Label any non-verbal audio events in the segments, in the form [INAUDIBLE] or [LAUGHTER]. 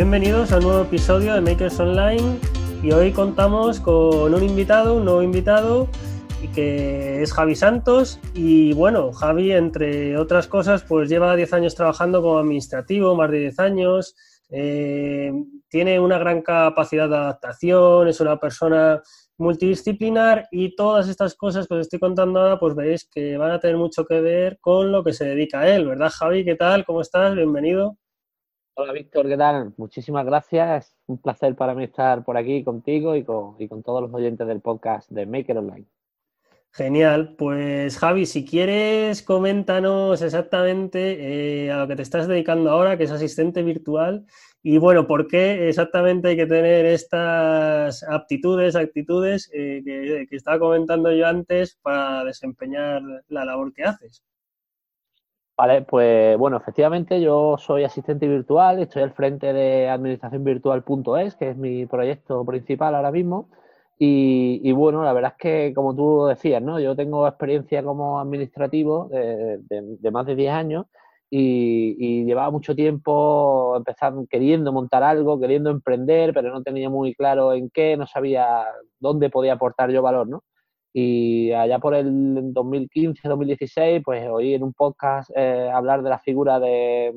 Bienvenidos a un nuevo episodio de Makers Online y hoy contamos con un invitado, un nuevo invitado que es Javi Santos y bueno, Javi entre otras cosas pues lleva 10 años trabajando como administrativo, más de 10 años, eh, tiene una gran capacidad de adaptación, es una persona multidisciplinar y todas estas cosas que os estoy contando ahora pues veréis que van a tener mucho que ver con lo que se dedica a él, ¿verdad Javi? ¿Qué tal? ¿Cómo estás? Bienvenido. Hola Víctor, ¿qué tal? Muchísimas gracias. Es un placer para mí estar por aquí contigo y con, y con todos los oyentes del podcast de Maker Online. Genial, pues Javi, si quieres, coméntanos exactamente eh, a lo que te estás dedicando ahora, que es asistente virtual, y bueno, ¿por qué exactamente hay que tener estas aptitudes, actitudes eh, que, que, estaba comentando yo antes para desempeñar la labor que haces? Vale, pues bueno, efectivamente yo soy asistente virtual, estoy al frente de administracionvirtual.es, que es mi proyecto principal ahora mismo. Y, bueno, la verdad es que, como tú decías, ¿no? Yo tengo experiencia como administrativo de, más de 10 años y, llevaba mucho tiempo empezando, queriendo montar algo, queriendo emprender, pero no tenía muy claro en qué, no sabía dónde podía aportar yo valor, ¿no? Y allá por el 2015, 2016, pues oí en un podcast eh, hablar de la figura de,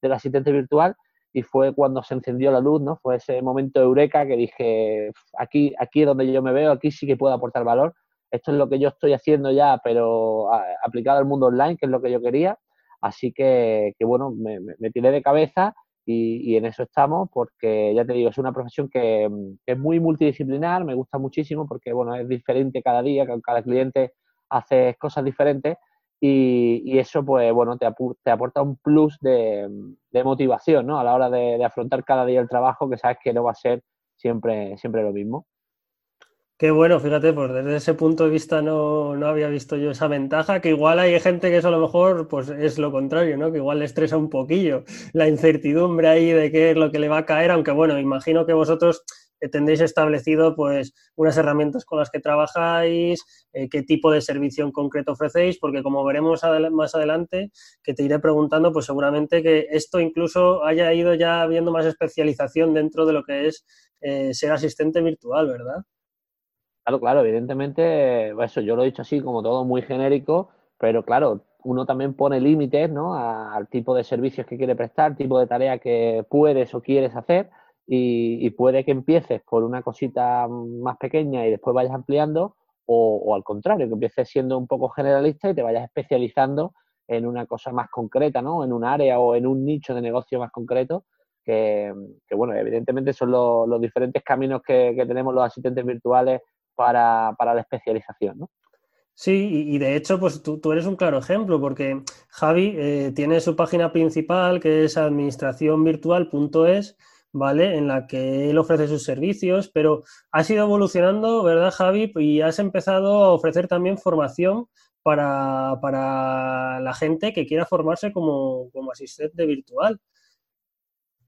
del asistente virtual y fue cuando se encendió la luz, ¿no? Fue ese momento eureka que dije, aquí, aquí es donde yo me veo, aquí sí que puedo aportar valor. Esto es lo que yo estoy haciendo ya, pero aplicado al mundo online, que es lo que yo quería. Así que, que bueno, me, me tiré de cabeza y, en eso estamos porque, ya te digo, es una profesión que, es muy multidisciplinar, me gusta muchísimo porque, bueno, es diferente cada día, cada cliente hace cosas diferentes y, eso, pues, bueno, te, te aporta un plus de, motivación, ¿no? A la hora de, de, afrontar cada día el trabajo que sabes que no va a ser siempre, siempre lo mismo. Qué bueno, fíjate, pues desde ese punto de vista no, no, había visto yo esa ventaja, que igual hay gente que eso a lo mejor pues es lo contrario, ¿no? Que igual le estresa un poquillo la incertidumbre ahí de qué es lo que le va a caer, aunque bueno, imagino que vosotros tendréis establecido pues unas herramientas con las que trabajáis, eh, qué tipo de servicio en concreto ofrecéis, porque como veremos más adelante, que te iré preguntando, pues seguramente que esto incluso haya ido ya habiendo más especialización dentro de lo que es eh, ser asistente virtual, ¿verdad? Claro, claro, evidentemente, pues eso yo lo he dicho así como todo muy genérico, pero claro, uno también pone límites ¿no? al tipo de servicios que quiere prestar, tipo de tarea que puedes o quieres hacer y, puede que empieces por una cosita más pequeña y después vayas ampliando o, al contrario, que empieces siendo un poco generalista y te vayas especializando en una cosa más concreta, ¿no? En un área o en un nicho de negocio más concreto que, bueno, evidentemente son los, diferentes caminos que tenemos los asistentes virtuales para, la especialización, ¿no? Sí, y, de hecho, pues tú, eres un claro ejemplo, porque Javi eh, tiene su página principal que es administracionvirtual.es, ¿vale? En la que él ofrece sus servicios, pero has ido evolucionando, ¿verdad, Javi? Y has empezado a ofrecer también formación para, la gente que quiera formarse como, como asistente virtual.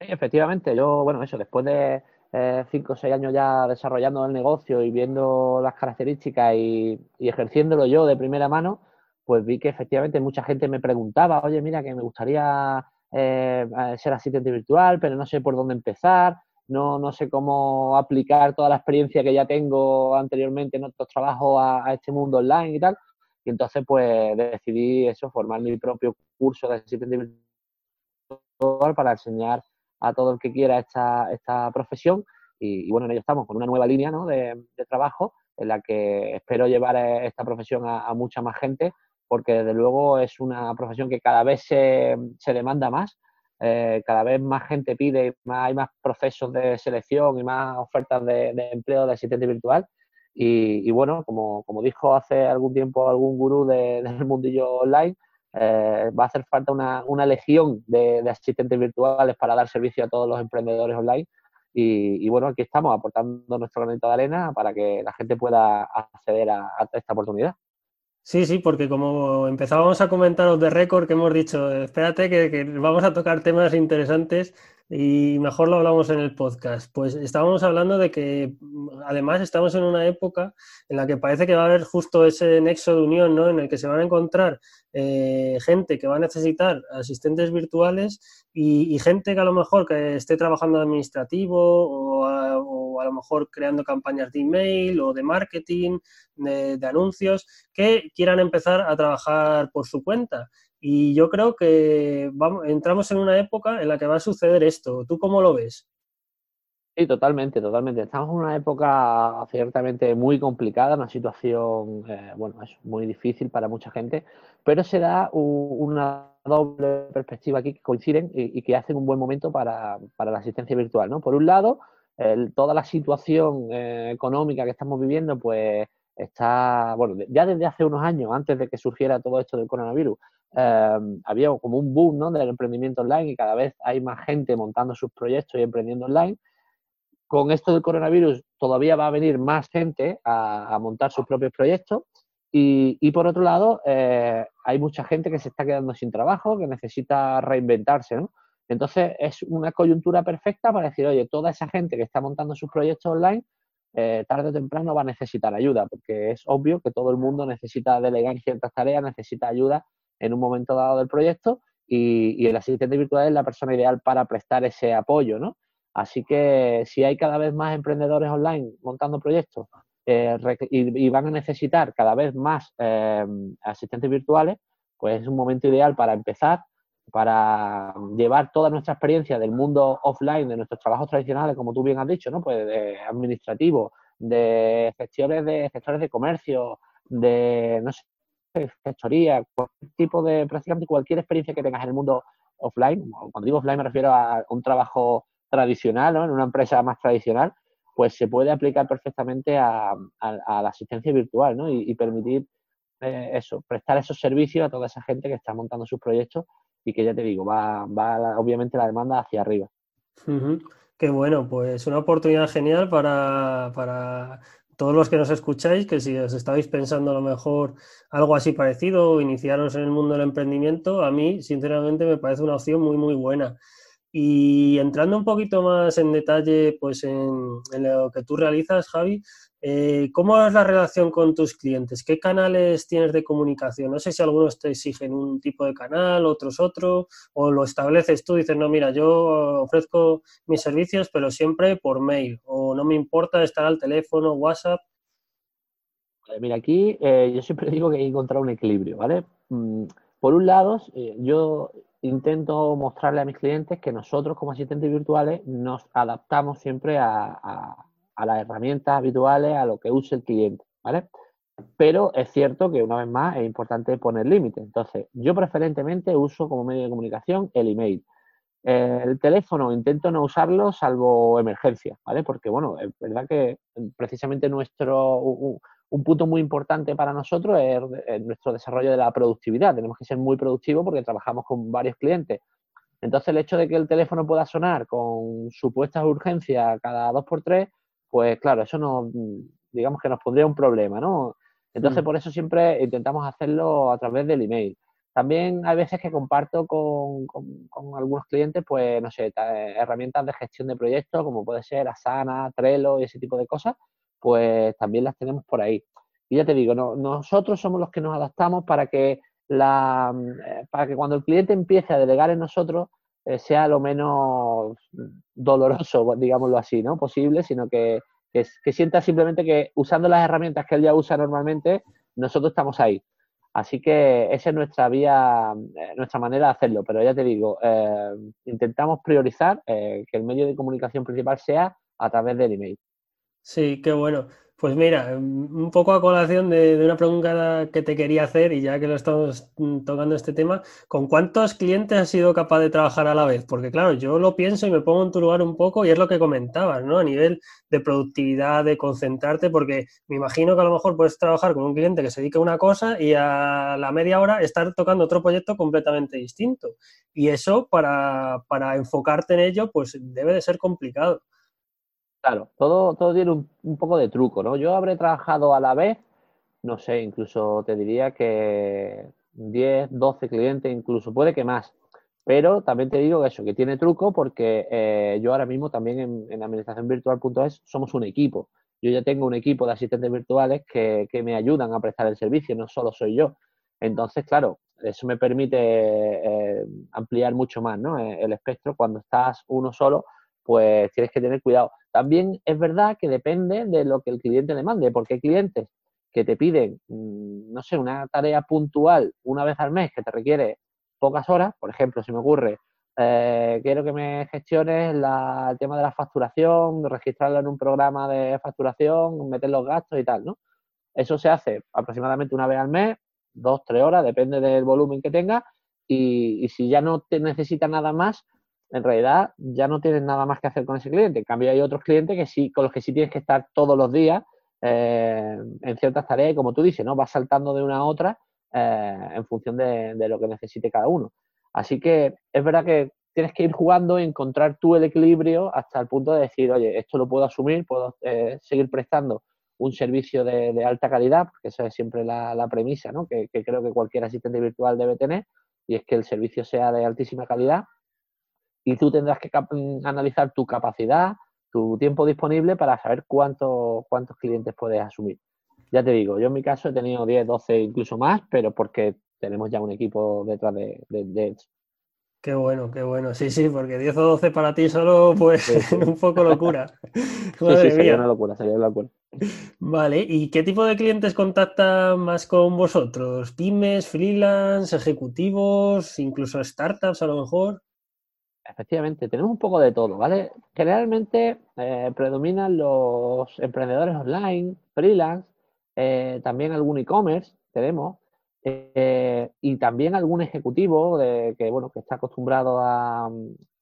Sí, efectivamente, yo, bueno, eso, después de, eh, cinco o seis años ya desarrollando el negocio y viendo las características y, ejerciéndolo yo de primera mano, pues vi que efectivamente mucha gente me preguntaba, oye, mira, que me gustaría eh, ser asistente virtual, pero no sé por dónde empezar, no, no sé cómo aplicar toda la experiencia que ya tengo anteriormente en otros trabajos a, a este mundo online y tal. Y entonces, pues decidí eso, formar mi propio curso de asistente virtual para enseñar a todo el que quiera esta, esta profesión. Y, bueno, en ello estamos con una nueva línea de, trabajo en la que espero llevar eh, esta profesión a, mucha más gente, porque desde luego es una profesión que cada vez se, se demanda más. Eh, cada vez más gente pide, hay más procesos de selección y más ofertas de, empleo de asistente virtual. Y, bueno, como, como, dijo hace algún tiempo algún gurú del mundillo online, eh, va a hacer falta una, una legión de, asistentes virtuales para dar servicio a todos los emprendedores online. Y, bueno, aquí estamos aportando nuestro granito de arena para que la gente pueda acceder a, esta oportunidad. Sí, sí, porque como empezábamos a comentaros de récord, que hemos dicho, espérate que, vamos a tocar temas interesantes y mejor lo hablamos en el podcast. Pues estábamos hablando de que además estamos en una época en la que parece que va a haber justo ese nexo de unión, ¿no? En el que se van a encontrar eh, gente que va a necesitar asistentes virtuales y, gente que a lo mejor que esté trabajando administrativo o a, lo mejor creando campañas de email o de marketing, de, anuncios, que quieran empezar a trabajar por su cuenta. Y yo creo que vamos, entramos en una época en la que va a suceder esto. ¿Tú cómo lo ves? Sí, totalmente, totalmente. Estamos en una época ciertamente muy complicada, una situación, eh, bueno, es muy difícil para mucha gente, pero se da una doble perspectiva aquí que coinciden y, que hacen un buen momento para, la asistencia virtual, ¿no? Por un lado, toda la situación eh, económica que estamos viviendo, pues está, bueno, ya desde hace unos años, antes de que surgiera todo esto del coronavirus, Em, había como un boom ¿no? del emprendimiento online y cada vez hay más gente montando sus proyectos y emprendiendo online. Con esto del coronavirus todavía va a venir más gente a, montar sus propios proyectos y, y por otro lado eh, hay mucha gente que se está quedando sin trabajo, que necesita reinventarse. ¿no? Entonces es una coyuntura perfecta para decir, oye, toda esa gente que está montando sus proyectos online eh, tarde o temprano va a necesitar ayuda, porque es obvio que todo el mundo necesita delegar ciertas tareas, necesita ayuda en un momento dado del proyecto y, el asistente virtual es la persona ideal para prestar ese apoyo, ¿no? Así que si hay cada vez más emprendedores online montando proyectos eh, y, van a necesitar cada vez más eh, asistentes virtuales, pues es un momento ideal para empezar, para llevar toda nuestra experiencia del mundo offline, de nuestros trabajos tradicionales, como tú bien has dicho, ¿no? Pues de administrativo, de gestores de gestores de comercio, de no sé, gestoría, cualquier tipo de, prácticamente cualquier experiencia que tengas en el mundo offline, cuando digo offline me refiero a un trabajo tradicional, ¿no? en una empresa más tradicional, pues se puede aplicar perfectamente a, la asistencia virtual ¿no? y, permitir eh, eso, prestar esos servicios a toda esa gente que está montando sus proyectos y que ya te digo, va, va obviamente la demanda hacia arriba. Qué bueno, pues una oportunidad genial para, para todos los que nos escucháis, que si os estáis pensando a lo mejor algo así parecido o iniciaros en el mundo del emprendimiento, a mí sinceramente me parece una opción muy, muy buena. Y entrando un poquito más en detalle pues en, lo que tú realizas, Javi, eh, ¿cómo es la relación con tus clientes? ¿Qué canales tienes de comunicación? No sé si algunos te exigen un tipo de canal, otros otro, o lo estableces tú, dices, no, mira, yo ofrezco mis servicios, pero siempre por mail, o no me importa estar al teléfono, WhatsApp. Mira, aquí eh, yo siempre [LAUGHS] digo que hay que encontrar un equilibrio, ¿vale? Mm, por un lado, eh, yo intento mostrarle a mis clientes que nosotros como asistentes virtuales nos adaptamos siempre a, las herramientas habituales, a lo que use el cliente, ¿vale? Pero es cierto que una vez más es importante poner límites. Entonces, yo preferentemente uso como medio de comunicación el email. el teléfono intento no usarlo salvo emergencia, ¿vale? Porque, bueno, es verdad que precisamente nuestro, un punto muy importante para nosotros es, nuestro desarrollo de la productividad. Tenemos que ser muy productivos porque trabajamos con varios clientes. Entonces, el hecho de que el teléfono pueda sonar con supuestas urgencias cada dos por tres, pues claro, eso nos, digamos que nos pondría un problema, ¿no? Entonces, mm. por eso siempre intentamos hacerlo a través del email. También hay veces que comparto con, con algunos clientes, pues, no sé, herramientas de gestión de proyectos, como puede ser Asana, Trello y ese tipo de cosas, pues también las tenemos por ahí. Y ya te digo, nosotros somos los que nos adaptamos para que, la, eh, para que cuando el cliente empiece a delegar en nosotros eh, sea lo menos doloroso, [LAUGHS] digámoslo así, ¿no? posible, sino que, que, sienta simplemente que usando las herramientas que él ya usa normalmente, nosotros estamos ahí. Así que esa es nuestra vía, eh, nuestra manera de hacerlo. Pero ya te digo, intentamos priorizar que el medio de comunicación principal sea a través del email. Sí, qué bueno. Pues mira, un poco a colación de, una pregunta que te quería hacer, y ya que lo estamos tocando este tema, ¿con cuántos clientes has sido capaz de trabajar a la vez? Porque claro, yo lo pienso y me pongo en tu lugar un poco, y es lo que comentabas, ¿no? A nivel de productividad, de concentrarte, porque me imagino que a lo mejor puedes trabajar con un cliente que se dedica a una cosa y a la media hora estar tocando otro proyecto completamente distinto. Y eso, para enfocarte en ello, pues debe de ser complicado. Claro, todo, todo tiene un, poco de truco, ¿no? Yo habré trabajado a la vez, no sé, incluso te diría que 10, 12 clientes, incluso puede que más. Pero también te digo que eso, que tiene truco porque eh, yo ahora mismo también en, en administraciónvirtual.es somos un equipo. Yo ya tengo un equipo de asistentes virtuales que, me ayudan a prestar el servicio, no solo soy yo. Entonces, claro, eso me permite eh, ampliar mucho más ¿no? Eh, el espectro. Cuando estás uno solo, pues tienes que tener cuidado. También es verdad que depende de lo que el cliente demande, porque hay clientes que te piden, mm, no sé, una tarea puntual una vez al mes que te requiere pocas horas, por ejemplo, si me ocurre, eh, quiero que me gestiones el tema de la facturación, registrarlo en un programa de facturación, meter los gastos y tal, ¿no? Eso se hace aproximadamente una vez al mes, dos, tres horas, depende del volumen que tenga, y, si ya no te necesita nada más, en realidad ya no tienes nada más que hacer con ese cliente. En cambio, hay otros clientes que sí, con los que sí tienes que estar todos los días eh, en ciertas tareas y como tú dices, ¿no? Vas saltando de una a otra eh, en función de, lo que necesite cada uno. Así que es verdad que tienes que ir jugando y encontrar tú el equilibrio hasta el punto de decir, oye, esto lo puedo asumir, puedo eh, seguir prestando un servicio de, alta calidad, porque esa es siempre la, premisa ¿no? que, creo que cualquier asistente virtual debe tener, y es que el servicio sea de altísima calidad y tú tendrás que analizar tu capacidad, tu tiempo disponible para saber cuánto, cuántos clientes puedes asumir ya te digo, yo en mi caso he tenido 10, 12, incluso más, pero porque tenemos ya un equipo detrás de, de, Qué bueno, qué bueno. Sí, sí, porque 10 o 12 para ti solo, pues [LAUGHS] un poco locura. [LAUGHS] sí, sí, sería una locura, sería una locura. Vale, ¿y qué tipo de clientes contactan más con vosotros? ¿Pymes, freelance, ejecutivos, incluso startups a lo mejor? Efectivamente, tenemos un poco de todo, ¿vale? Generalmente eh, predominan los emprendedores online, freelance, eh, también algún e-commerce tenemos, eh, y también algún ejecutivo de, que, bueno, que está acostumbrado a,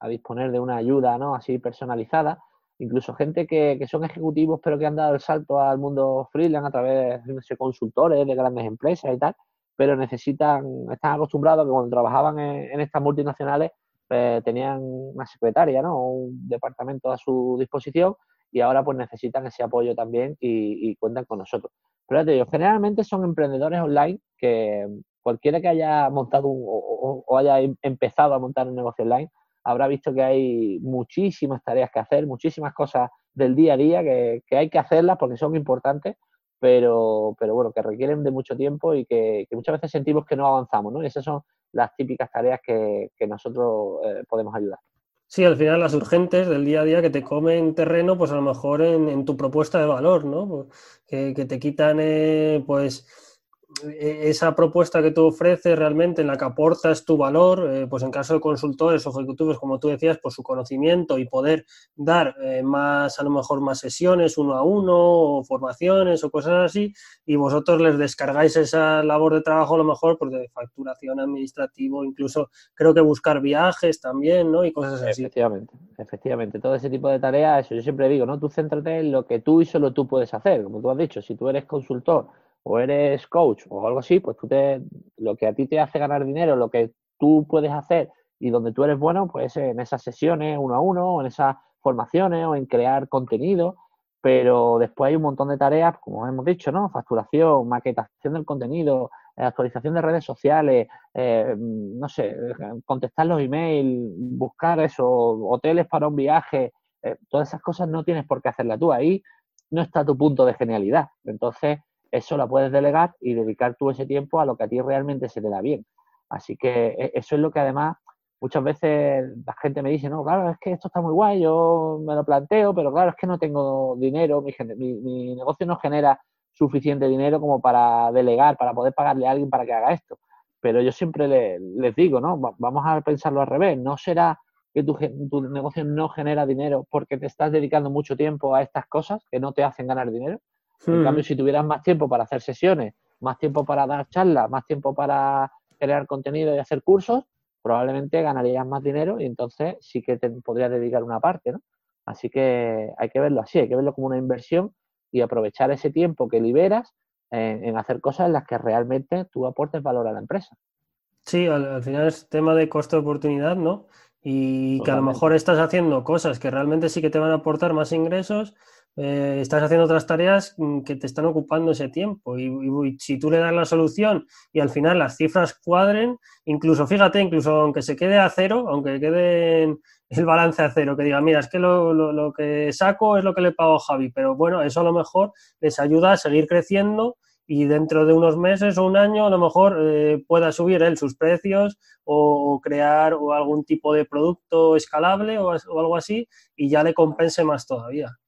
disponer de una ayuda ¿no? así personalizada, incluso gente que, son ejecutivos pero que han dado el salto al mundo freelance a través de consultores de grandes empresas y tal, pero necesitan, están acostumbrados a que cuando trabajaban en, estas multinacionales pues, tenían una secretaria, ¿no? un departamento a su disposición y ahora pues necesitan ese apoyo también y cuentan con nosotros. Pero te digo, generalmente son emprendedores online que cualquiera que haya montado o, haya em, empezado a montar un negocio online habrá visto que hay muchísimas tareas que hacer, muchísimas cosas del día a día que, hay que hacerlas porque son importantes, pero, pero bueno, que requieren de mucho tiempo y que, muchas veces sentimos que no avanzamos, ¿no? Y esas son las típicas tareas que, nosotros eh, podemos ayudar. Sí, al final las urgentes del día a día que te comen terreno, pues a lo mejor en, tu propuesta de valor, ¿no? Que, que te quitan, eh, pues esa propuesta que tú ofreces realmente en la que aportas tu valor, eh, pues en caso de consultores o ejecutivos, como tú decías, por su conocimiento y poder dar eh, más, a lo mejor más sesiones uno a uno o formaciones o cosas así, y vosotros les descargáis esa labor de trabajo a lo mejor pues de facturación administrativo, incluso creo que buscar viajes también, ¿no? Y cosas así. Efectivamente, efectivamente, todo ese tipo de tareas, eso yo siempre digo, ¿no? Tú céntrate en lo que tú y solo tú puedes hacer, como tú has dicho, si tú eres consultor, o eres coach o algo así, pues tú te, lo que a ti te hace ganar dinero, lo que tú puedes hacer y donde tú eres bueno, pues en esas sesiones uno a uno, o en esas formaciones o en crear contenido, pero después hay un montón de tareas, como hemos dicho, ¿no? Facturación, maquetación del contenido, eh, actualización de redes sociales, eh, no sé, contestar los emails, buscar eso, hoteles para un viaje, eh, todas esas cosas no tienes por qué hacerlas tú. Ahí no está tu punto de genialidad. Entonces, eso la puedes delegar y dedicar tú ese tiempo a lo que a ti realmente se te da bien. Así que e, eso es lo que además muchas veces la gente me dice, no, claro, es que esto está muy guay, yo me lo planteo, pero claro, es que no tengo dinero, mi, negocio no genera suficiente dinero como para delegar, para poder pagarle a alguien para que haga esto. Pero yo siempre les digo, ¿no? Vamos a pensarlo al revés, no será que tu, tu negocio no genera dinero porque te estás dedicando mucho tiempo a estas cosas que no te hacen ganar dinero. En hmm. cambio, si tuvieras más tiempo para hacer sesiones, más tiempo para dar charlas, más tiempo para crear contenido y hacer cursos, probablemente ganarías más dinero y entonces sí que te podrías dedicar una parte, ¿no? Así que hay que verlo así, hay que verlo como una inversión y aprovechar ese tiempo que liberas en, hacer cosas en las que realmente tú aportes valor a la empresa. Sí, al, final es tema de costo de oportunidad, ¿no? Y que a lo mejor estás haciendo cosas que realmente sí que te van a aportar más ingresos, eh, estás haciendo otras tareas mm, que te están ocupando ese tiempo. Y, si tú le das la solución y al final las cifras cuadren, incluso fíjate, incluso aunque se quede a cero, aunque quede el balance a cero, que diga, mira, es que lo, lo que saco es lo que le pago a Javi, pero bueno, eso a lo mejor les ayuda a seguir creciendo y dentro de unos meses o un año a lo mejor eh, pueda subir él sus precios o, crear o algún tipo de producto escalable o, algo así y ya le compense más todavía.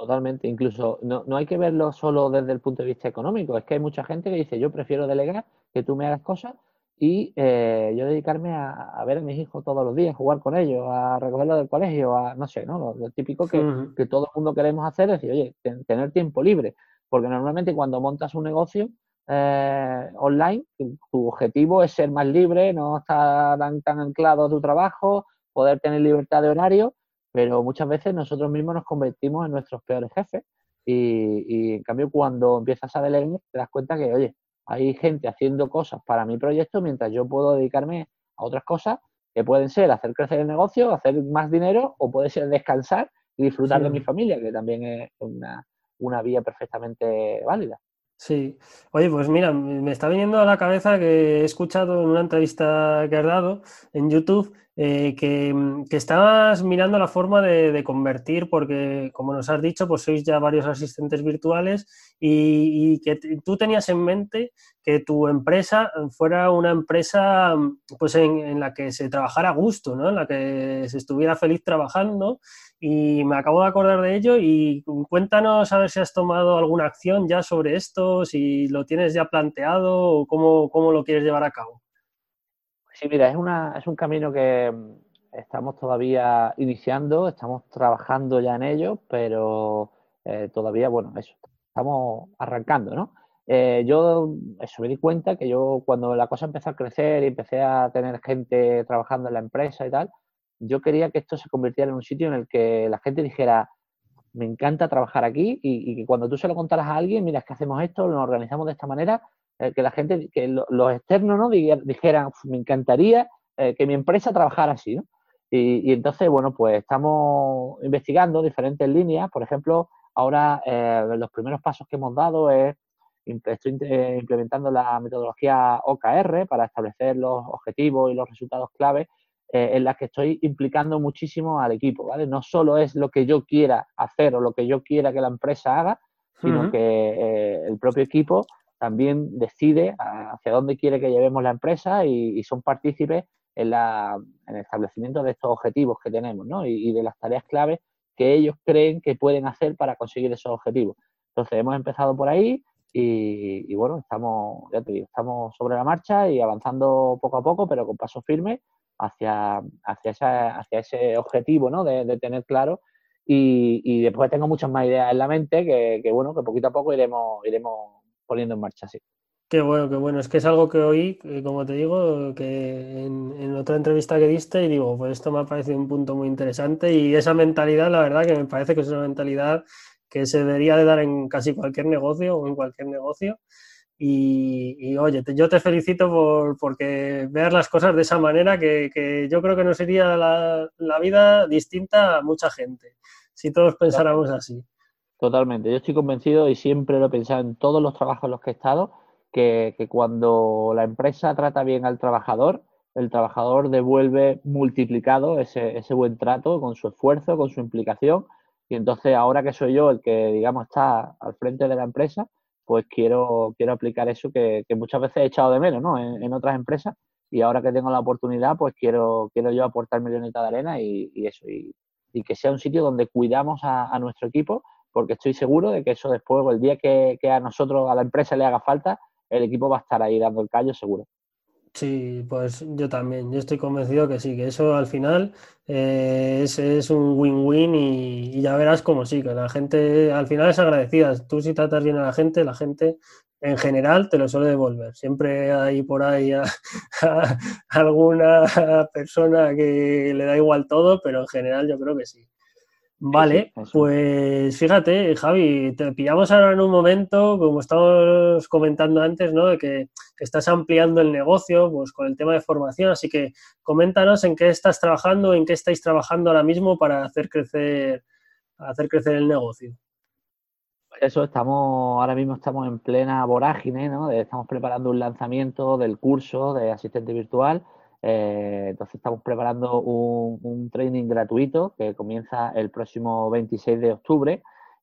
Totalmente, incluso no, no hay que verlo solo desde el punto de vista económico, es que hay mucha gente que dice yo prefiero delegar, que tú me hagas cosas y eh, yo dedicarme a, ver a mis hijos todos los días, jugar con ellos, a recogerlos del colegio, a no sé, ¿no? Lo, típico que, que, todo el mundo queremos hacer es decir, oye, tener tiempo libre. Porque normalmente cuando montas un negocio eh, online, tu objetivo es ser más libre, no estar tan, anclado a tu trabajo, poder tener libertad de horario, pero muchas veces nosotros mismos nos convertimos en nuestros peores jefes. Y, en cambio, cuando empiezas a delegar, te das cuenta que, oye, hay gente haciendo cosas para mi proyecto mientras yo puedo dedicarme a otras cosas que pueden ser hacer crecer el negocio, hacer más dinero o puede ser descansar y disfrutar de mi familia, que también es una, una vía perfectamente válida. Sí. Oye, pues mira, me está viniendo a la cabeza que he escuchado en una entrevista que has dado en YouTube eh, que, estabas mirando la forma de, convertir, porque como nos has dicho, pues sois ya varios asistentes virtuales y, que tú tenías en mente que tu empresa fuera una empresa pues en, la que se trabajara a gusto, ¿no? en la que se estuviera feliz trabajando y me acabo de acordar de ello y cuéntanos a ver si has tomado alguna acción ya sobre esto, si lo tienes ya planteado o cómo, cómo lo quieres llevar a cabo. Sí, mira, es, una, es un camino que mm, estamos todavía iniciando, estamos trabajando ya en ello, pero eh, todavía, bueno, eso, estamos arrancando, ¿no? Eh, yo eso me di cuenta que yo cuando la cosa empezó a crecer y empecé a tener gente trabajando en la empresa y tal, yo quería que esto se convirtiera en un sitio en el que la gente dijera, me encanta trabajar aquí y, que cuando tú se lo contaras a alguien, mira, es que hacemos esto, lo organizamos de esta manera, eh, que la gente, que los externos ¿no? dijeran, me encantaría eh, que mi empresa trabajara así. ¿no? Y, entonces, bueno, pues estamos investigando diferentes líneas. Por ejemplo, ahora eh, los primeros pasos que hemos dado es, estoy implementando la metodología OKR para establecer los objetivos y los resultados clave en las que estoy implicando muchísimo al equipo, ¿vale? No solo es lo que yo quiera hacer o lo que yo quiera que la empresa haga, sino que el propio equipo también decide hacia dónde quiere que llevemos la empresa y, son partícipes en, la, el establecimiento de estos objetivos que tenemos ¿no? y, de las tareas claves que ellos creen que pueden hacer para conseguir esos objetivos. Entonces hemos empezado por ahí y, bueno, estamos, ya te digo, estamos sobre la marcha y avanzando poco a poco, pero con paso firme hacia, hacia, esa, hacia ese objetivo ¿no? de, tener claro y, después tengo muchas más ideas en la mente que, que, bueno, que poquito a poco iremos, iremos poniendo en marcha, sí. Qué bueno, qué bueno. Es que es algo que oí, eh, como te digo, que en, otra entrevista que diste y digo, pues esto me ha parecido un punto muy interesante y esa mentalidad, la verdad que me parece que es una mentalidad que se debería de dar en casi cualquier negocio o en cualquier negocio. Y, oye, yo te felicito por porque veas las cosas de esa manera que, yo creo que nos sería la, la, vida distinta a mucha gente si todos pensáramos así. Totalmente, yo estoy convencido y siempre lo he pensado en todos los trabajos en los que he estado, que, cuando la empresa trata bien al trabajador, el trabajador devuelve multiplicado ese, ese buen trato con su esfuerzo, con su implicación. Y entonces ahora que soy yo el que, digamos, está al frente de la empresa, pues quiero, quiero aplicar eso que, muchas veces he echado de menos ¿no? en, otras empresas. Y ahora que tengo la oportunidad, pues quiero, quiero yo aportar milloneta de arena y, eso. Y, que sea un sitio donde cuidamos a nuestro equipo porque estoy seguro de que eso después, el día que, a nosotros, a la empresa le haga falta, el equipo va a estar ahí dando el callo seguro. Sí, pues yo también, yo estoy convencido que sí, que eso al final eh, es, un win-win y, ya verás como sí, que la gente al final es agradecida. Tú si tratas bien a la gente, la gente en general te lo suele devolver. Siempre hay por ahí [LAUGHS] alguna persona que le da igual todo, pero en general yo creo que sí. Vale, pues fíjate, Javi, te pillamos ahora en un momento, como estábamos comentando antes, ¿no? De que estás ampliando el negocio, pues con el tema de formación, así que coméntanos en qué estás trabajando, en qué estáis trabajando ahora mismo para hacer crecer, hacer crecer el negocio. eso estamos, ahora mismo estamos en plena vorágine, ¿no? Estamos preparando un lanzamiento del curso de asistente virtual. Eh, entonces estamos preparando un, training gratuito que comienza el próximo 26 de octubre.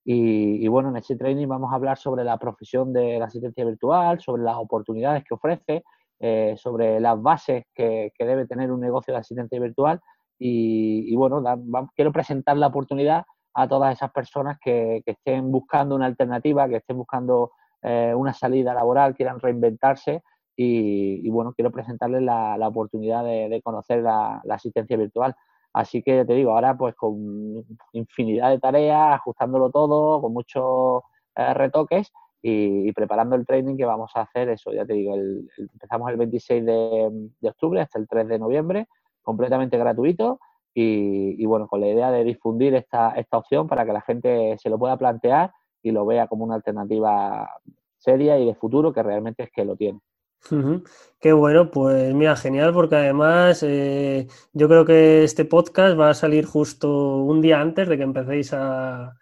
Y, bueno, en ese training vamos a hablar sobre la profesión de la asistencia virtual, sobre las oportunidades que ofrece, eh, sobre las bases que, debe tener un negocio de asistencia virtual. Y, bueno, quiero presentar la oportunidad a todas esas personas que, estén buscando una alternativa, que estén buscando eh, una salida laboral, quieran reinventarse y, bueno, quiero presentarles la, oportunidad de, conocer la, asistencia virtual. Así que te digo, ahora pues con infinidad de tareas, ajustándolo todo, con muchos eh, retoques y, preparando el training que vamos a hacer, eso ya te digo, empezamos el 26 de, octubre hasta el 3 de noviembre, completamente gratuito y, bueno, con la idea de difundir esta, esta opción para que la gente se lo pueda plantear y lo vea como una alternativa seria y de futuro que realmente es que lo tiene. Qué bueno, pues mira, genial, porque además eh, yo creo que este podcast va a salir justo un día antes de que empecéis a,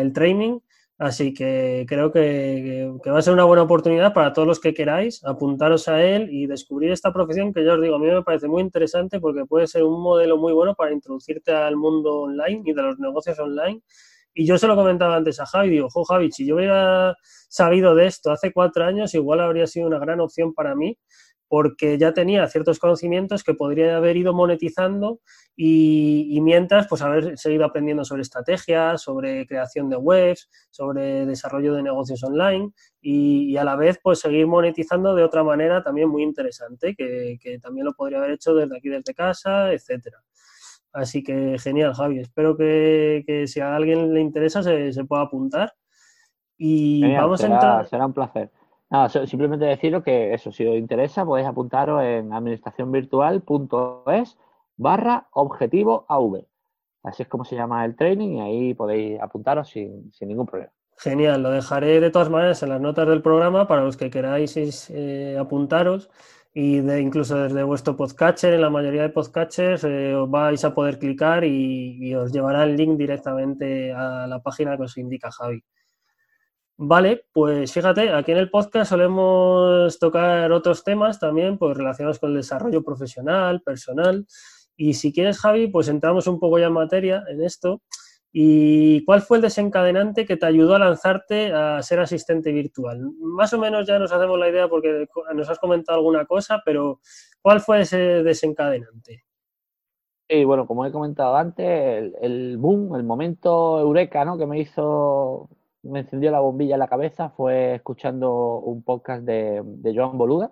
el training. Así que creo que, va a ser una buena oportunidad para todos los que queráis apuntaros a él y descubrir esta profesión que ya os digo, a mí me parece muy interesante porque puede ser un modelo muy bueno para introducirte al mundo online y de los negocios online. Y yo se lo comentaba antes a Javi, digo, jo Javi, si yo hubiera sabido de esto hace cuatro años, igual habría sido una gran opción para mí porque ya tenía ciertos conocimientos que podría haber ido monetizando y, mientras, pues haber seguido aprendiendo sobre estrategias, sobre creación de webs, sobre desarrollo de negocios online y, a la vez, pues seguir monetizando de otra manera también muy interesante, que, también lo podría haber hecho desde aquí, desde casa, etcétera. Así que genial, Javi. Espero que, si a alguien le interesa se, pueda apuntar. Y vamos a entrar. Será un placer. Nada, simplemente deciros que eso, si os interesa, podéis apuntaros en administracionvirtual.es barra objetivo AV. Así es como se llama el training y ahí podéis apuntaros sin, ningún problema. Genial, lo dejaré de todas maneras en las notas del programa para los que queráis eh, apuntaros y de, incluso desde vuestro podcatcher, en la mayoría de podcatchers, eh, os vais a poder clicar y, y, os llevará el link directamente a la página que os indica Javi. Vale, pues fíjate, aquí en el podcast solemos tocar otros temas también pues relacionados con el desarrollo profesional, personal. Y si quieres, Javi, pues entramos un poco ya en materia en esto. ¿Y cuál fue el desencadenante que te ayudó a lanzarte a ser asistente virtual? Más o menos ya nos hacemos la idea porque nos has comentado alguna cosa, pero ¿cuál fue ese desencadenante? Sí, bueno, como he comentado antes, el, boom, el momento eureka, ¿no? Que me hizo me encendió la bombilla en la cabeza fue escuchando un podcast de, de Joan Boluda,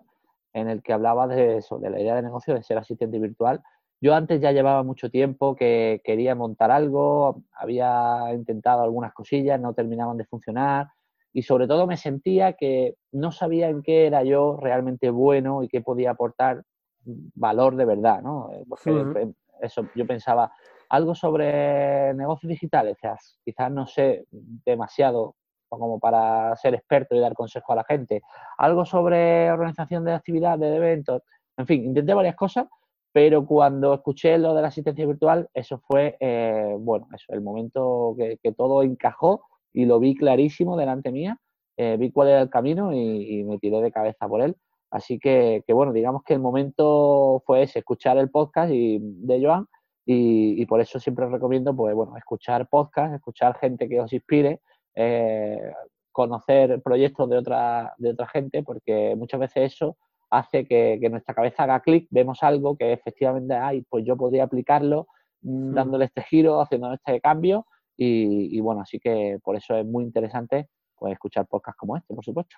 en el que hablaba de eso, de la idea de negocio de ser asistente virtual. Yo antes ya llevaba mucho tiempo que quería montar algo, había intentado algunas cosillas, no terminaban de funcionar y sobre todo me sentía que no sabía en qué era yo realmente bueno y qué podía aportar valor de verdad, ¿no? Porque eso, yo pensaba, algo sobre negocios digitales, quizás, no sé demasiado como para ser experto y dar consejo a la gente. Algo sobre organización de actividades, de eventos. En fin, intenté varias cosas, pero cuando escuché lo de la asistencia virtual, eso fue, eh, bueno, eso, el momento que, todo encajó y lo vi clarísimo delante mía. Eh, vi cuál era el camino y, me tiré de cabeza por él. Así que, que, bueno, digamos que el momento fue ese, escuchar el podcast y, de Joan y, por eso siempre recomiendo, pues bueno, escuchar podcasts, escuchar gente que os inspire, eh, conocer proyectos de otra, de otra gente, porque muchas veces eso hace que, nuestra cabeza haga clic, vemos algo que efectivamente, ay, pues yo podría aplicarlo mm, hmm. dándole este giro, haciendo este cambio, y, y, bueno, así que por eso es muy interesante pues escuchar podcasts como este, por supuesto.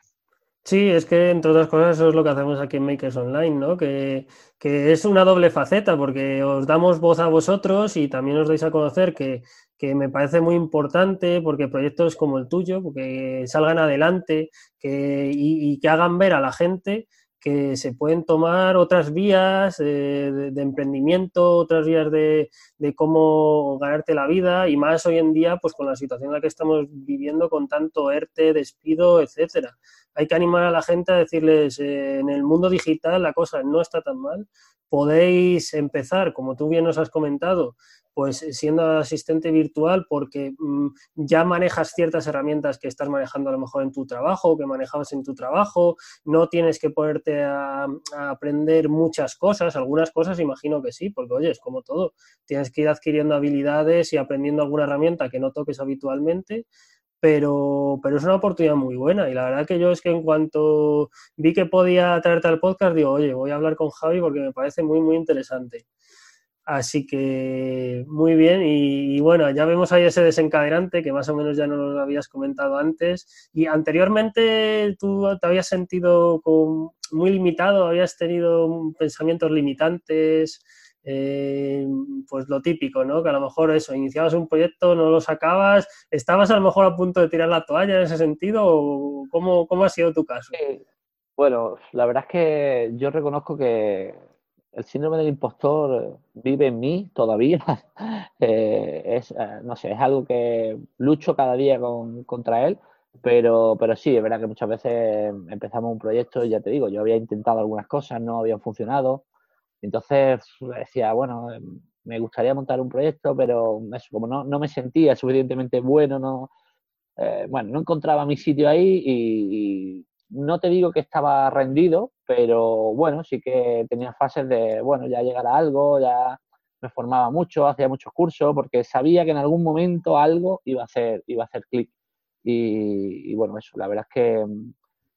Sí, es que entre otras cosas eso es lo que hacemos aquí en Makers Online, ¿no? Que, es una doble faceta porque os damos voz a vosotros y también os dais a conocer que, me parece muy importante porque proyectos como el tuyo, que salgan adelante que, y, que hagan ver a la gente que se pueden tomar otras vías de, emprendimiento, otras vías de, de, cómo ganarte la vida y más hoy en día, pues con la situación en la que estamos viviendo con tanto ERTE, despido, etcétera hay que animar a la gente a decirles, eh, en el mundo digital la cosa no está tan mal, podéis empezar, como tú bien nos has comentado, pues siendo asistente virtual porque mm, ya manejas ciertas herramientas que estás manejando a lo mejor en tu trabajo, que manejabas en tu trabajo, no tienes que ponerte a aprender muchas cosas, algunas cosas imagino que sí, porque oye, es como todo, tienes que ir adquiriendo habilidades y aprendiendo alguna herramienta que no toques habitualmente pero, pero es una oportunidad muy buena. Y la verdad que yo es que en cuanto vi que podía traerte al podcast, digo, oye, voy a hablar con Javi porque me parece muy, muy interesante. Así que muy bien. Y, bueno, ya vemos ahí ese desencadenante que más o menos ya no lo habías comentado antes. Y anteriormente tú te habías sentido muy limitado, habías tenido pensamientos limitantes. Eh, pues lo típico, ¿no? Que a lo mejor eso, iniciabas un proyecto, no lo sacabas, ¿estabas a lo mejor a punto de tirar la toalla en ese sentido o cómo, cómo ha sido tu caso? bueno, la verdad es que yo reconozco que el síndrome del impostor vive en mí todavía. [LAUGHS] Eh, es, eh, no sé, es algo que lucho cada día con, contra él, pero, pero sí, es verdad que muchas veces empezamos un proyecto y ya te digo, yo había intentado algunas cosas, no habían funcionado, entonces decía, bueno, me gustaría montar un proyecto, pero eso, como no, no me sentía suficientemente bueno, no, eh, bueno, no encontraba mi sitio ahí y, no te digo que estaba rendido, pero bueno, sí que tenía fases de, bueno, ya llegará algo, ya me formaba mucho, hacía muchos cursos, porque sabía que en algún momento algo iba a hacer, iba a hacer clic. Y, y, bueno, eso, la verdad es que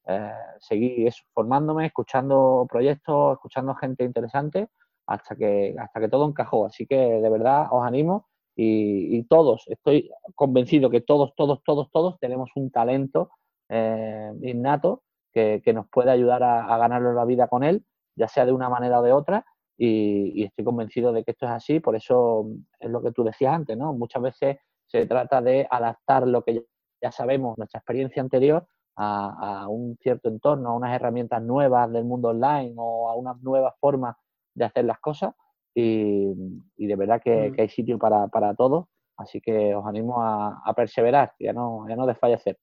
eh, seguí formándome, escuchando proyectos, escuchando gente interesante, hasta que, hasta que todo encajó. Así que de verdad os animo y, todos, estoy convencido que todos, todos, todos, todos tenemos un talento eh, innato que, nos puede ayudar a, a ganarnos la vida con él, ya sea de una manera o de otra. Y, estoy convencido de que esto es así, por eso es lo que tú decías antes, ¿no? Muchas veces se trata de adaptar lo que ya sabemos, nuestra experiencia anterior, a, un cierto entorno, a unas herramientas nuevas del mundo online o a unas nuevas formas de hacer las cosas. Y, de verdad que, hay sitio para, para todos, así que os animo a, perseverar y a no, a no desfallecer.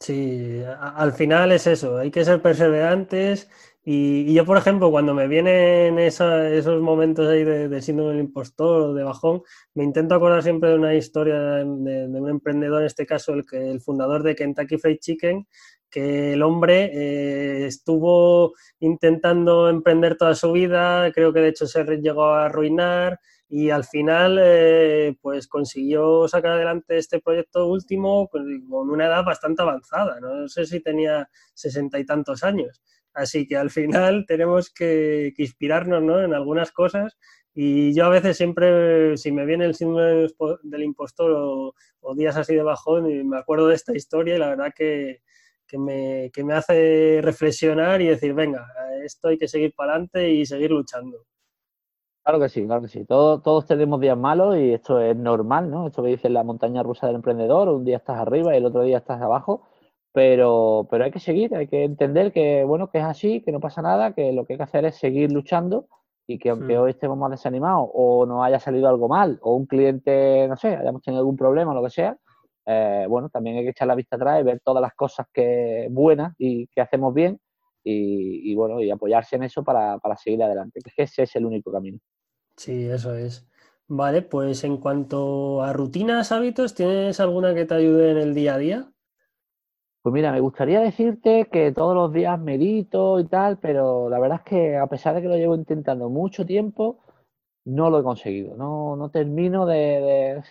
Sí, al final es eso, hay que ser perseverantes y, yo, por ejemplo, cuando me vienen esos momentos ahí de, síndrome del impostor o de bajón, me intento acordar siempre de una historia de, un emprendedor, en este caso el, el fundador de Kentucky Fried Chicken, que el hombre eh, estuvo intentando emprender toda su vida, creo que de hecho se llegó a arruinar y al final eh, pues consiguió sacar adelante este proyecto último con una edad bastante avanzada, no sé si tenía sesenta y tantos años. Así que al final [LAUGHS] tenemos que, inspirarnos ¿no? en algunas cosas y yo a veces siempre, si me viene el síndrome del impostor o, días así de bajón, me acuerdo de esta historia y la verdad que, me, me, hace reflexionar y decir, venga, esto hay que seguir para adelante y seguir luchando. Claro que sí, claro que sí. Todos, todos tenemos días malos y esto es normal, ¿no? Esto que dice la montaña rusa del emprendedor, un día estás arriba y el otro día estás abajo pero, pero hay que seguir, hay que entender que, bueno, que es así, que no pasa nada, que lo que hay que hacer es seguir luchando y que aunque hoy estemos más desanimados o nos haya salido algo mal o un cliente, no sé, hayamos tenido algún problema o lo que sea, eh, bueno, también hay que echar la vista atrás y ver todas las cosas que buenas y que hacemos bien y, bueno, y apoyarse en eso para, para seguir adelante, que ese es el único camino. Sí, eso es. Vale, pues en cuanto a rutinas, hábitos, ¿tienes alguna que te ayude en el día a día? Pues mira, me gustaría decirte que todos los días medito y tal, pero la verdad es que a pesar de que lo llevo intentando mucho tiempo, no lo he conseguido. No, no termino de,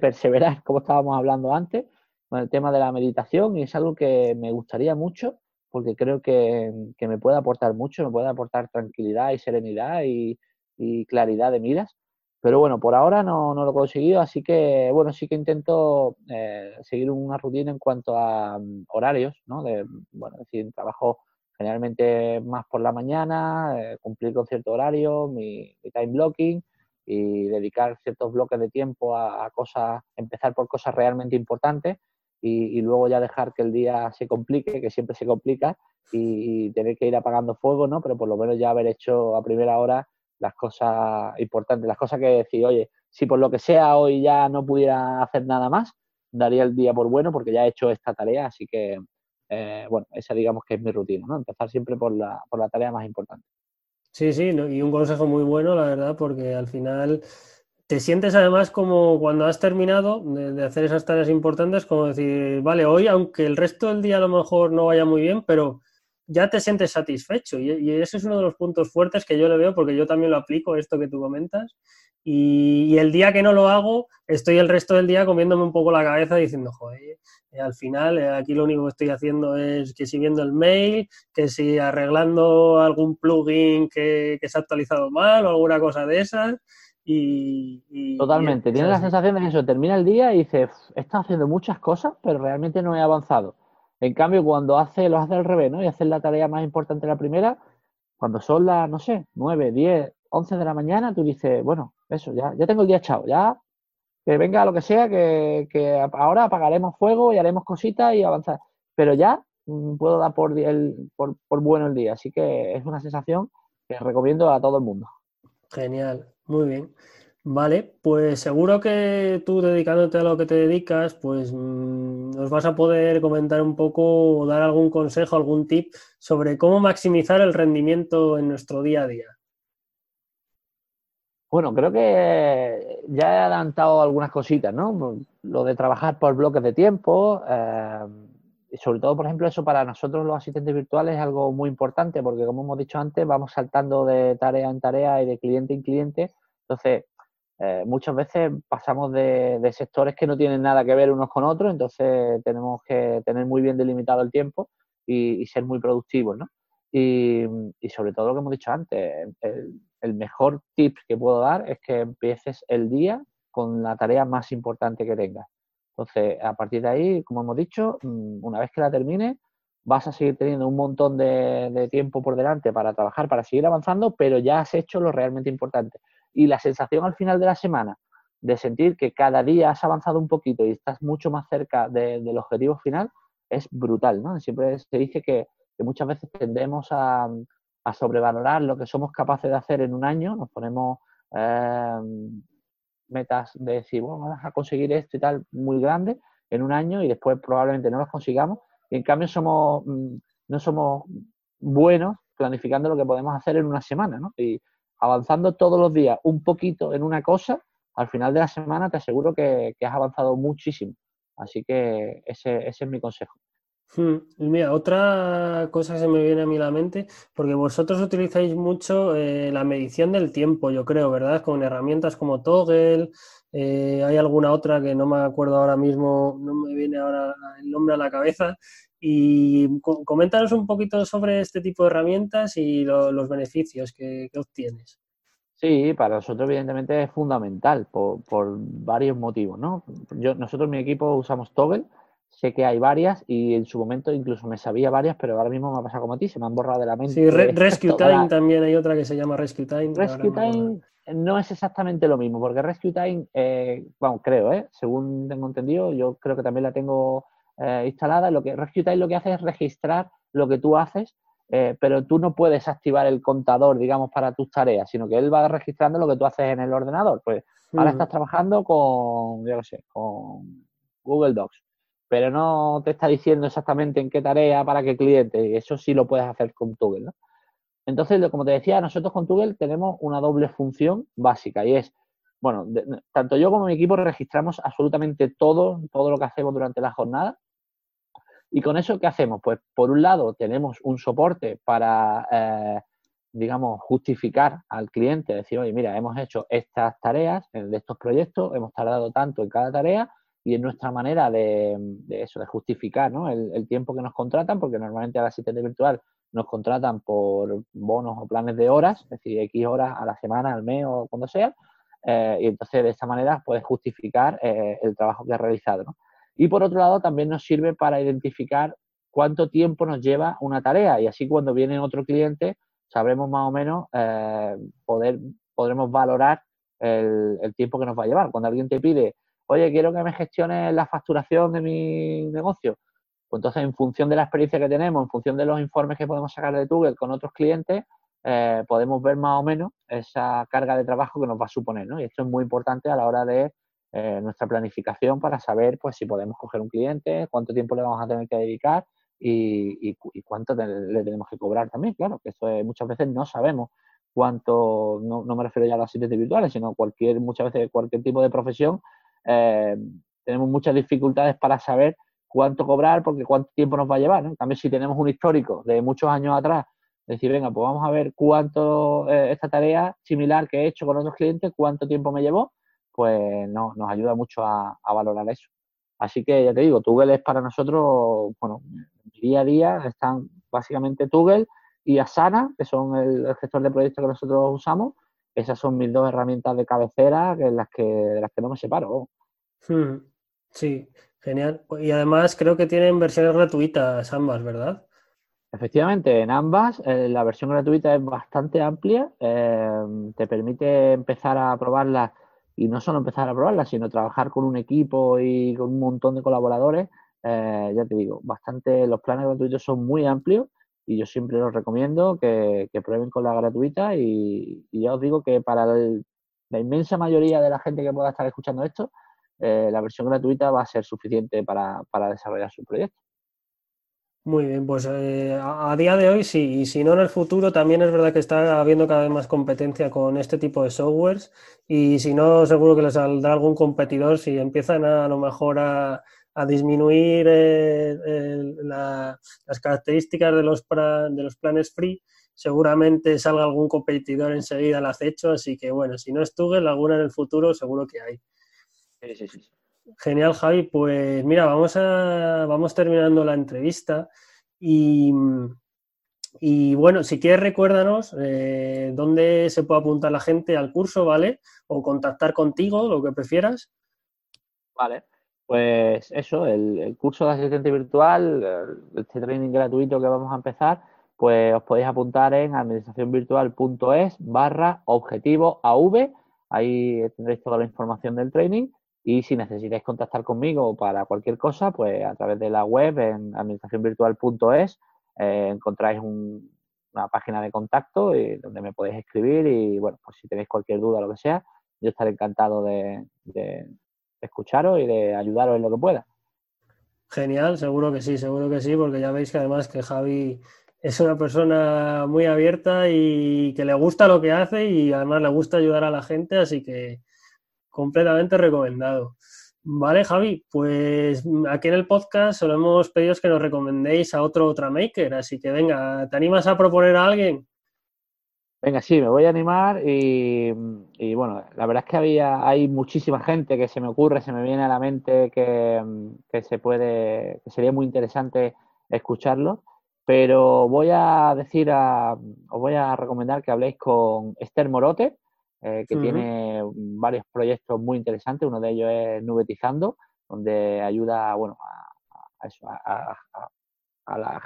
perseverar, como estábamos hablando antes, con el tema de la meditación y es algo que me gustaría mucho porque creo que, me puede aportar mucho, me puede aportar tranquilidad y serenidad y, y claridad de miras. Pero bueno, por ahora no, no, lo he conseguido, así que bueno, sí que intento eh, seguir una rutina en cuanto a mm, horarios, ¿no? De, bueno, es decir, trabajo generalmente más por la mañana, eh, cumplir con cierto horario, mi, time blocking y dedicar ciertos bloques de tiempo a, cosas, empezar por cosas realmente importantes y, luego ya dejar que el día se complique, que siempre se complica y, y tener que ir apagando fuego, ¿no? Pero por lo menos ya haber hecho a primera hora las cosas importantes, las cosas que decir, oye, si por lo que sea hoy ya no pudiera hacer nada más, daría el día por bueno porque ya he hecho esta tarea, así que, eh, bueno, esa digamos que es mi rutina, ¿no? Empezar siempre por la, por la tarea más importante. Sí, sí, y un consejo muy bueno, la verdad, porque al final te sientes además como cuando has terminado de, hacer esas tareas importantes, como decir, vale, hoy aunque el resto del día a lo mejor no vaya muy bien, pero ya te sientes satisfecho. Y, ese es uno de los puntos fuertes que yo le veo, porque yo también lo aplico, esto que tú comentas. Y, el día que no lo hago, estoy el resto del día comiéndome un poco la cabeza diciendo, joder, eh, al final eh, aquí lo único que estoy haciendo es que si viendo el mail, que si arreglando algún plugin que, que se ha actualizado mal o alguna cosa de esas. Y, Totalmente, tienes la sensación de que eso termina el día y dices, he estado haciendo muchas cosas, pero realmente no he avanzado. En cambio, cuando hace, lo hace al revés, ¿no? Y haces la tarea más importante la primera, cuando son las, no sé, 9, 10, 11 de la mañana, tú dices, bueno, eso, ya, ya tengo el día echado, ya que venga lo que sea, que, que ahora apagaremos fuego y haremos cositas y avanzar. Pero ya mm, puedo dar por, el, por, por bueno el día, así que es una sensación que recomiendo a todo el mundo. Genial. Muy bien. Vale, pues seguro que tú dedicándote a lo que te dedicas, pues mm, nos vas a poder comentar un poco o dar algún consejo, algún tip sobre cómo maximizar el rendimiento en nuestro día a día. Bueno, creo que ya he adelantado algunas cositas, ¿no? Lo de trabajar por bloques de tiempo, eh, y sobre todo, por ejemplo, eso para nosotros los asistentes virtuales es algo muy importante porque, como hemos dicho antes, vamos saltando de tarea en tarea y de cliente en cliente entonces, eh, muchas veces pasamos de, sectores que no tienen nada que ver unos con otros, entonces tenemos que tener muy bien delimitado el tiempo y, ser muy productivos, ¿no? Y, sobre todo lo que hemos dicho antes, el, mejor tip que puedo dar es que empieces el día con la tarea más importante que tengas. Entonces, a partir de ahí, como hemos dicho, mm, una vez que la termines, vas a seguir teniendo un montón de, de tiempo por delante para trabajar, para seguir avanzando, pero ya has hecho lo realmente importante. Y la sensación al final de la semana de sentir que cada día has avanzado un poquito y estás mucho más cerca del objetivo final es brutal, ¿no? Siempre se dice que, muchas veces tendemos a, sobrevalorar lo que somos capaces de hacer en un año, nos ponemos eh, metas de decir, bueno, vamos a conseguir esto y tal muy grande en un año y después probablemente no los consigamos y en cambio somos mm, no somos buenos planificando lo que podemos hacer en una semana, ¿no? Avanzando todos los días un poquito en una cosa, al final de la semana te aseguro que, has avanzado muchísimo. Así que ese, es mi consejo. Hmm, mira, otra cosa que se me viene a mí la mente, porque vosotros utilizáis mucho eh, la medición del tiempo, yo creo, ¿verdad? Con herramientas como Toggle, eh, hay alguna otra que no me acuerdo ahora mismo, no me viene ahora el nombre a la cabeza, y coméntanos un poquito sobre este tipo de herramientas y los beneficios que, obtienes. Sí, para nosotros evidentemente es fundamental por, varios motivos, ¿no? Yo, nosotros mi equipo usamos Toggle, sé que hay varias y en su momento incluso me sabía varias, pero ahora mismo me ha pasado como a ti, se me han borrado de la mente. Sí, [LAUGHS] Rescue Time también hay otra que se llama Rescue Time. Rescue Time no es exactamente lo mismo, porque Rescue Time, eh, bueno, creo, ¿eh? según tengo entendido, yo creo que también la tengo eh, instalada, lo que Rescue Time lo que hace es registrar lo que tú haces, eh, pero tú no puedes activar el contador, digamos, para tus tareas, sino que él va registrando lo que tú haces en el ordenador. Pues ahora estás trabajando con, yo sé, con Google Docs, pero no te está diciendo exactamente en qué tarea, para qué cliente, eso sí lo puedes hacer con Google, Entonces, como te decía, nosotros con Google tenemos una doble función básica y es bueno, tanto yo como mi equipo registramos absolutamente todo, todo lo que hacemos durante la jornada y con eso, ¿qué hacemos? Pues por un lado tenemos un soporte para, eh, digamos, justificar al cliente, decir, oye, mira, hemos hecho estas tareas de estos proyectos, hemos tardado tanto en cada tarea y es nuestra manera de, eso, de justificar ¿no? el, tiempo que nos contratan, porque normalmente a la asistente virtual nos contratan por bonos o planes de horas, es decir, X horas a la semana, al mes o cuando sea, eh, y entonces de esta manera puedes justificar eh, el trabajo que has realizado. ¿no? Y por otro lado, también nos sirve para identificar cuánto tiempo nos lleva una tarea y así cuando viene otro cliente sabremos más o menos, eh, poder, podremos valorar el, tiempo que nos va a llevar. Cuando alguien te pide, oye, quiero que me gestiones la facturación de mi negocio, pues entonces en función de la experiencia que tenemos, en función de los informes que podemos sacar de Google con otros clientes, eh, podemos ver más o menos esa carga de trabajo que nos va a suponer. ¿no? Y esto es muy importante a la hora de eh, nuestra planificación para saber pues si podemos coger un cliente, cuánto tiempo le vamos a tener que dedicar y, cuánto le tenemos que cobrar también, claro, que eso muchas veces no sabemos cuánto, no, me refiero ya a los asistentes virtuales, sino cualquier, muchas veces cualquier tipo de profesión, eh, tenemos muchas dificultades para saber cuánto cobrar porque cuánto tiempo nos va a llevar. cambio, si tenemos un histórico de muchos años atrás, decir, venga, pues vamos a ver cuánto eh, esta tarea similar que he hecho con otros clientes, cuánto tiempo me llevó, pues no, nos ayuda mucho a, valorar eso. Así que ya te digo, Tugel es para nosotros, bueno, día a día están básicamente Tugel y Asana, que son el, gestor de proyectos que nosotros usamos. Esas son mis dos herramientas de cabecera que, las que, de las que no me separo. Hmm. Sí, genial. Y además creo que tienen versiones gratuitas ambas, ¿verdad? Efectivamente, en ambas eh, la versión gratuita es bastante amplia, eh, te permite empezar a probarlas y no solo empezar a probarlas, sino trabajar con un equipo y con un montón de colaboradores. Eh, ya te digo, bastante, los planes gratuitos son muy amplios y yo siempre los recomiendo que, prueben con la gratuita y, ya os digo que para la inmensa mayoría de la gente que pueda estar escuchando esto, la versión gratuita va a ser suficiente para desarrollar su proyecto. Muy bien, pues eh, a, día de hoy sí, y si no en el futuro también es verdad que está habiendo cada vez más competencia con este tipo de softwares y si no seguro que les saldrá algún competidor si empiezan a, lo mejor a, disminuir eh, las características de los, de los planes free, seguramente salga algún competidor enseguida al acecho, así que bueno, si no es Tugel, alguna en el futuro seguro que hay. Sí, sí, sí. Genial, Javi. Pues mira, vamos, a, vamos terminando la entrevista y, y bueno, si quieres recuérdanos eh, dónde se puede apuntar la gente al curso, ¿vale? O contactar contigo, lo que prefieras. Vale, pues eso, el, curso de asistente virtual, este training gratuito que vamos a empezar, pues os podéis apuntar en administracionvirtual.es barra objetivo AV. Ahí tendréis toda la información del training y si necesitáis contactar conmigo para cualquier cosa, pues a través de la web en administracionvirtual.es eh, encontráis una página de contacto y, donde me podéis escribir y bueno, pues si tenéis cualquier duda o lo que sea, yo estaré encantado de, escucharos y de ayudaros en lo que pueda. Genial, seguro que sí, seguro que sí, porque ya veis que además que Javi es una persona muy abierta y que le gusta lo que hace y además le gusta ayudar a la gente, así que completamente recomendado. Vale, Javi, pues aquí en el podcast solo hemos pedido que nos recomendéis a otro otra maker, así que venga, ¿te animas a proponer a alguien? Venga, sí, me voy a animar y, bueno, la verdad es que había, hay muchísima gente que se me ocurre, se me viene a la mente que, que se puede, que sería muy interesante escucharlo, pero voy a decir, a, os voy a recomendar que habléis con Esther Morote, eh, que tiene varios proyectos muy interesantes. Uno de ellos es Nubetizando, donde ayuda bueno, a,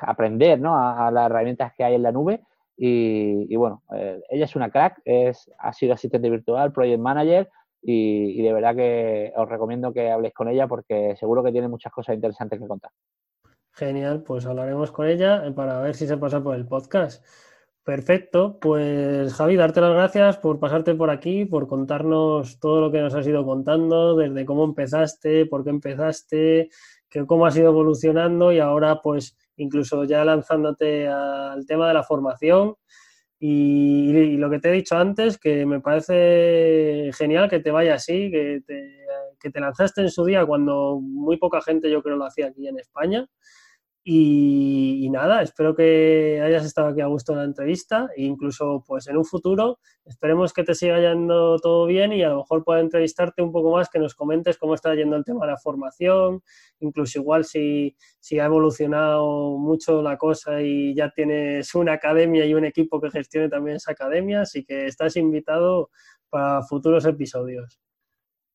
aprender ¿no? a, las herramientas que hay en la nube. Y, bueno, eh, ella es una crack, es, ha sido asistente virtual, project manager y, de verdad que os recomiendo que habléis con ella porque seguro que tiene muchas cosas interesantes que contar. Genial, pues hablaremos con ella para ver si se pasa por el podcast. Perfecto, pues Javi, darte las gracias por pasarte por aquí, por contarnos todo lo que nos has ido contando, desde cómo empezaste, por qué empezaste, que cómo has ido evolucionando y ahora pues incluso ya lanzándote al tema de la formación. Y, lo que te he dicho antes, que me parece genial que te vaya así, que te, que te lanzaste en su día cuando muy poca gente yo creo lo hacía aquí en España y, nada, espero que hayas estado aquí a gusto en la entrevista e incluso pues en un futuro esperemos que te siga yendo todo bien y a lo mejor pueda entrevistarte un poco más, que nos comentes cómo está yendo el tema de la formación, incluso igual si, si ha evolucionado mucho la cosa y ya tienes una academia y un equipo que gestione también esa academia, así que estás invitado para futuros episodios.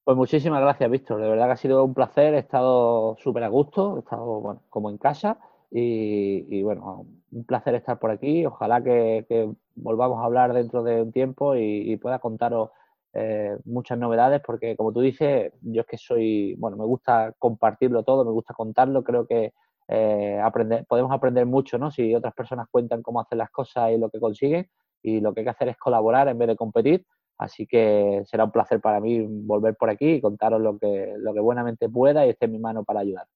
Pues muchísimas gracias, Víctor. De verdad que ha sido un placer. He estado súper a gusto, he estado bueno, como en casa y, bueno, un placer estar por aquí. Ojalá que, volvamos a hablar dentro de un tiempo y, pueda contaros eh, muchas novedades porque, como tú dices, yo es que soy, bueno, me gusta compartirlo todo, me gusta contarlo. Creo que eh, aprender, podemos aprender mucho, ¿no? Si otras personas cuentan cómo hacen las cosas y lo que consiguen y lo que hay que hacer es colaborar en vez de competir. Así que será un placer para mí volver por aquí y contaros lo que, lo que buenamente pueda y esté en mi mano para ayudar.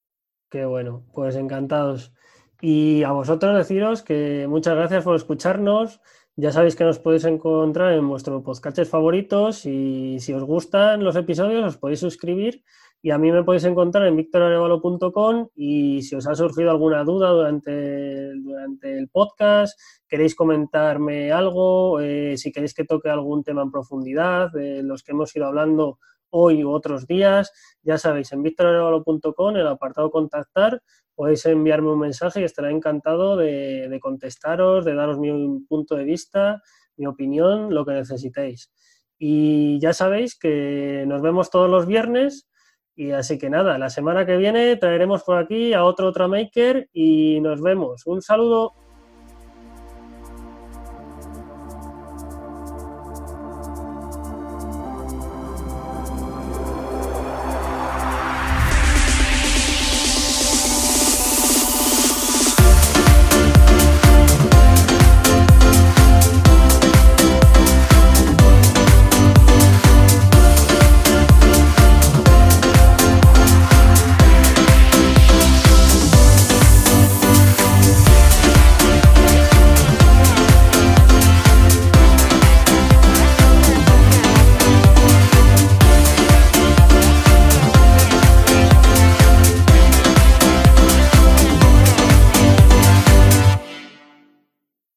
Qué bueno, pues encantados. Y a vosotros deciros que muchas gracias por escucharnos. Ya sabéis que nos podéis encontrar en vuestros podcasts favoritos y si os gustan los episodios os podéis suscribir y a mí me podéis encontrar en victorarevalo.com y si os ha surgido alguna duda durante, durante el podcast, queréis comentarme algo, eh, si queréis que toque algún tema en profundidad, de los que hemos ido hablando hoy u otros días, ya sabéis, en victorarevalo.com, el apartado contactar, podéis enviarme un mensaje y estaré encantado de, contestaros, de daros mi punto de vista, mi opinión, lo que necesitéis. Y ya sabéis que nos vemos todos los viernes. Y así que nada, la semana que viene traeremos por aquí a otro Ultramaker y nos vemos. Un saludo.